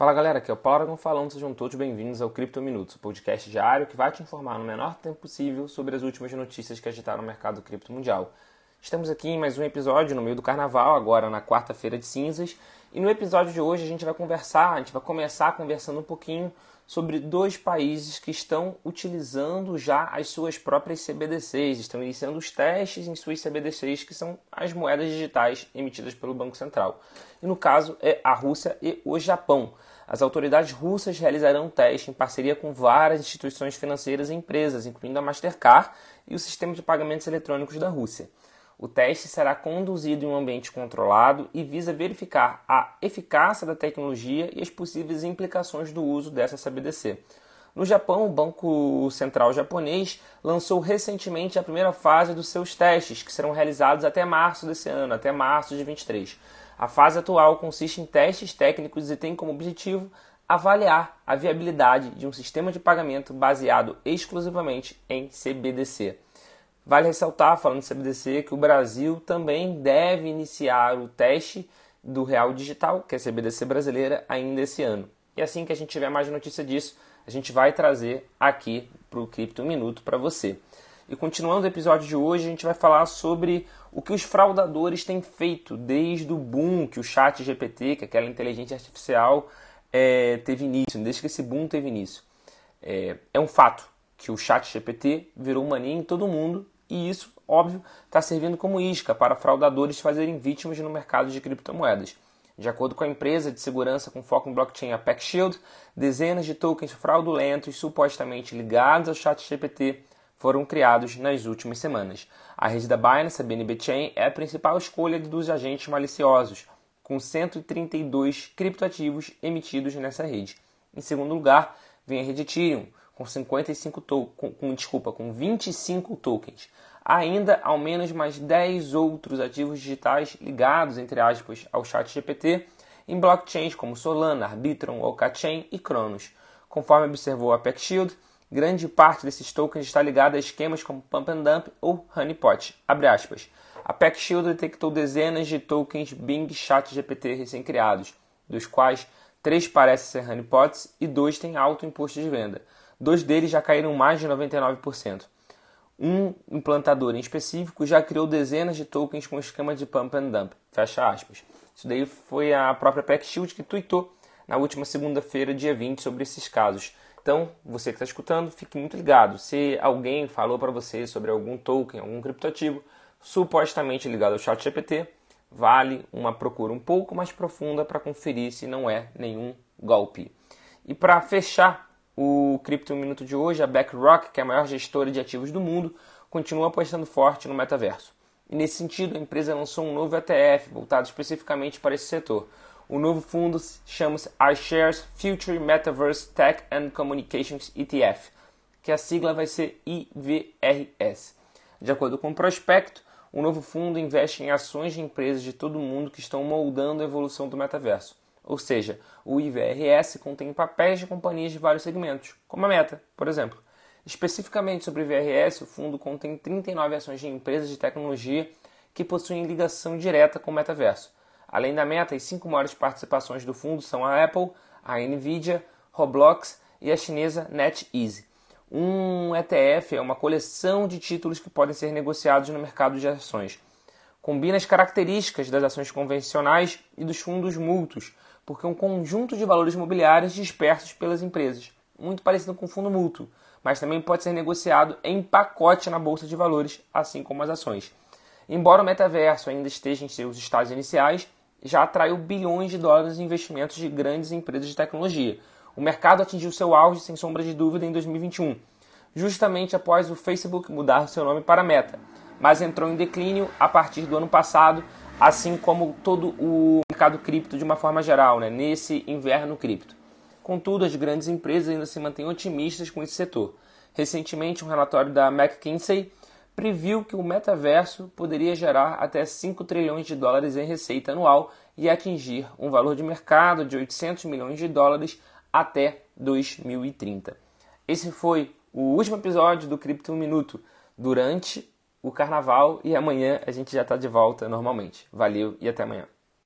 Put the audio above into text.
Fala galera, aqui é o Paulo Aragão falando, sejam todos bem-vindos ao Cripto Minutos, o podcast diário que vai te informar no menor tempo possível sobre as últimas notícias que agitaram o mercado cripto mundial. Estamos aqui em mais um episódio no meio do carnaval, agora na quarta-feira de cinzas, e no episódio de hoje a gente vai conversar, a gente vai começar conversando um pouquinho sobre dois países que estão utilizando já as suas próprias CBDCs, estão iniciando os testes em suas CBDCs, que são as moedas digitais emitidas pelo Banco Central. E no caso é a Rússia e o Japão. As autoridades russas realizarão um teste em parceria com várias instituições financeiras e empresas, incluindo a Mastercard e o sistema de pagamentos eletrônicos da Rússia. O teste será conduzido em um ambiente controlado e visa verificar a eficácia da tecnologia e as possíveis implicações do uso dessa CBDC. No Japão, o Banco Central japonês lançou recentemente a primeira fase dos seus testes, que serão realizados até março desse ano, até março de 23. A fase atual consiste em testes técnicos e tem como objetivo avaliar a viabilidade de um sistema de pagamento baseado exclusivamente em CBDC. Vale ressaltar, falando de CBDC, que o Brasil também deve iniciar o teste do Real Digital, que é a CBDC brasileira, ainda esse ano. E assim que a gente tiver mais notícia disso, a gente vai trazer aqui para o Cripto Minuto para você. E continuando o episódio de hoje, a gente vai falar sobre o que os fraudadores têm feito desde o boom que o chat GPT, que é aquela inteligência artificial, é, teve início, desde que esse boom teve início. É, é um fato que o chat GPT virou mania em todo mundo e isso, óbvio, está servindo como isca para fraudadores fazerem vítimas no mercado de criptomoedas. De acordo com a empresa de segurança com foco em blockchain Apex Shield, dezenas de tokens fraudulentos supostamente ligados ao ChatGPT foram criados nas últimas semanas. A rede da Binance, a BNB Chain, é a principal escolha dos agentes maliciosos, com 132 criptoativos emitidos nessa rede. Em segundo lugar, vem a rede Ethereum, com 55 com, com, desculpa, com 25 tokens. Ainda ao menos mais 10 outros ativos digitais ligados, entre aspas, ao chat GPT em blockchains como Solana, Arbitrum, Okachain e Cronos. Conforme observou a Apex Shield, grande parte desses tokens está ligada a esquemas como Pump and Dump ou Honeypot. Abre aspas. A Apex Shield detectou dezenas de tokens Bing Chat GPT recém-criados, dos quais três parecem ser honeypots e dois têm alto imposto de venda. Dois deles já caíram mais de 99%. Um implantador em específico já criou dezenas de tokens com esquema de pump and dump. Fecha aspas. Isso daí foi a própria PackShield que tweetou na última segunda-feira, dia 20, sobre esses casos. Então, você que está escutando, fique muito ligado. Se alguém falou para você sobre algum token, algum criptoativo, supostamente ligado ao ChatGPT, vale uma procura um pouco mais profunda para conferir se não é nenhum golpe. E para fechar o Cripto Minuto de hoje, a BlackRock, que é a maior gestora de ativos do mundo, continua apostando forte no metaverso. E nesse sentido, a empresa lançou um novo ETF voltado especificamente para esse setor. O novo fundo chama-se iShares Future Metaverse Tech and Communications ETF, que a sigla vai ser IVRS. De acordo com o prospecto, o novo fundo investe em ações de empresas de todo o mundo que estão moldando a evolução do metaverso. Ou seja, o IVRS contém papéis de companhias de vários segmentos, como a Meta, por exemplo. Especificamente sobre o IVRS, o fundo contém 39 ações de empresas de tecnologia que possuem ligação direta com o metaverso. Além da Meta, as cinco maiores participações do fundo são a Apple, a Nvidia, Roblox e a chinesa NetEase. Um ETF é uma coleção de títulos que podem ser negociados no mercado de ações. Combina as características das ações convencionais e dos fundos mútuos, porque é um conjunto de valores imobiliários dispersos pelas empresas, muito parecido com o fundo mútuo, mas também pode ser negociado em pacote na bolsa de valores, assim como as ações. Embora o metaverso ainda esteja em seus estágios iniciais, já atraiu bilhões de dólares em investimentos de grandes empresas de tecnologia. O mercado atingiu seu auge, sem sombra de dúvida, em 2021, justamente após o Facebook mudar seu nome para Meta, mas entrou em declínio a partir do ano passado assim como todo o mercado cripto de uma forma geral, né, nesse inverno cripto. Contudo, as grandes empresas ainda se mantêm otimistas com esse setor. Recentemente, um relatório da McKinsey previu que o metaverso poderia gerar até 5 trilhões de dólares em receita anual e atingir um valor de mercado de 800 milhões de dólares até 2030. Esse foi o último episódio do Cripto Minuto. Durante o carnaval e amanhã a gente já está de volta normalmente. Valeu e até amanhã.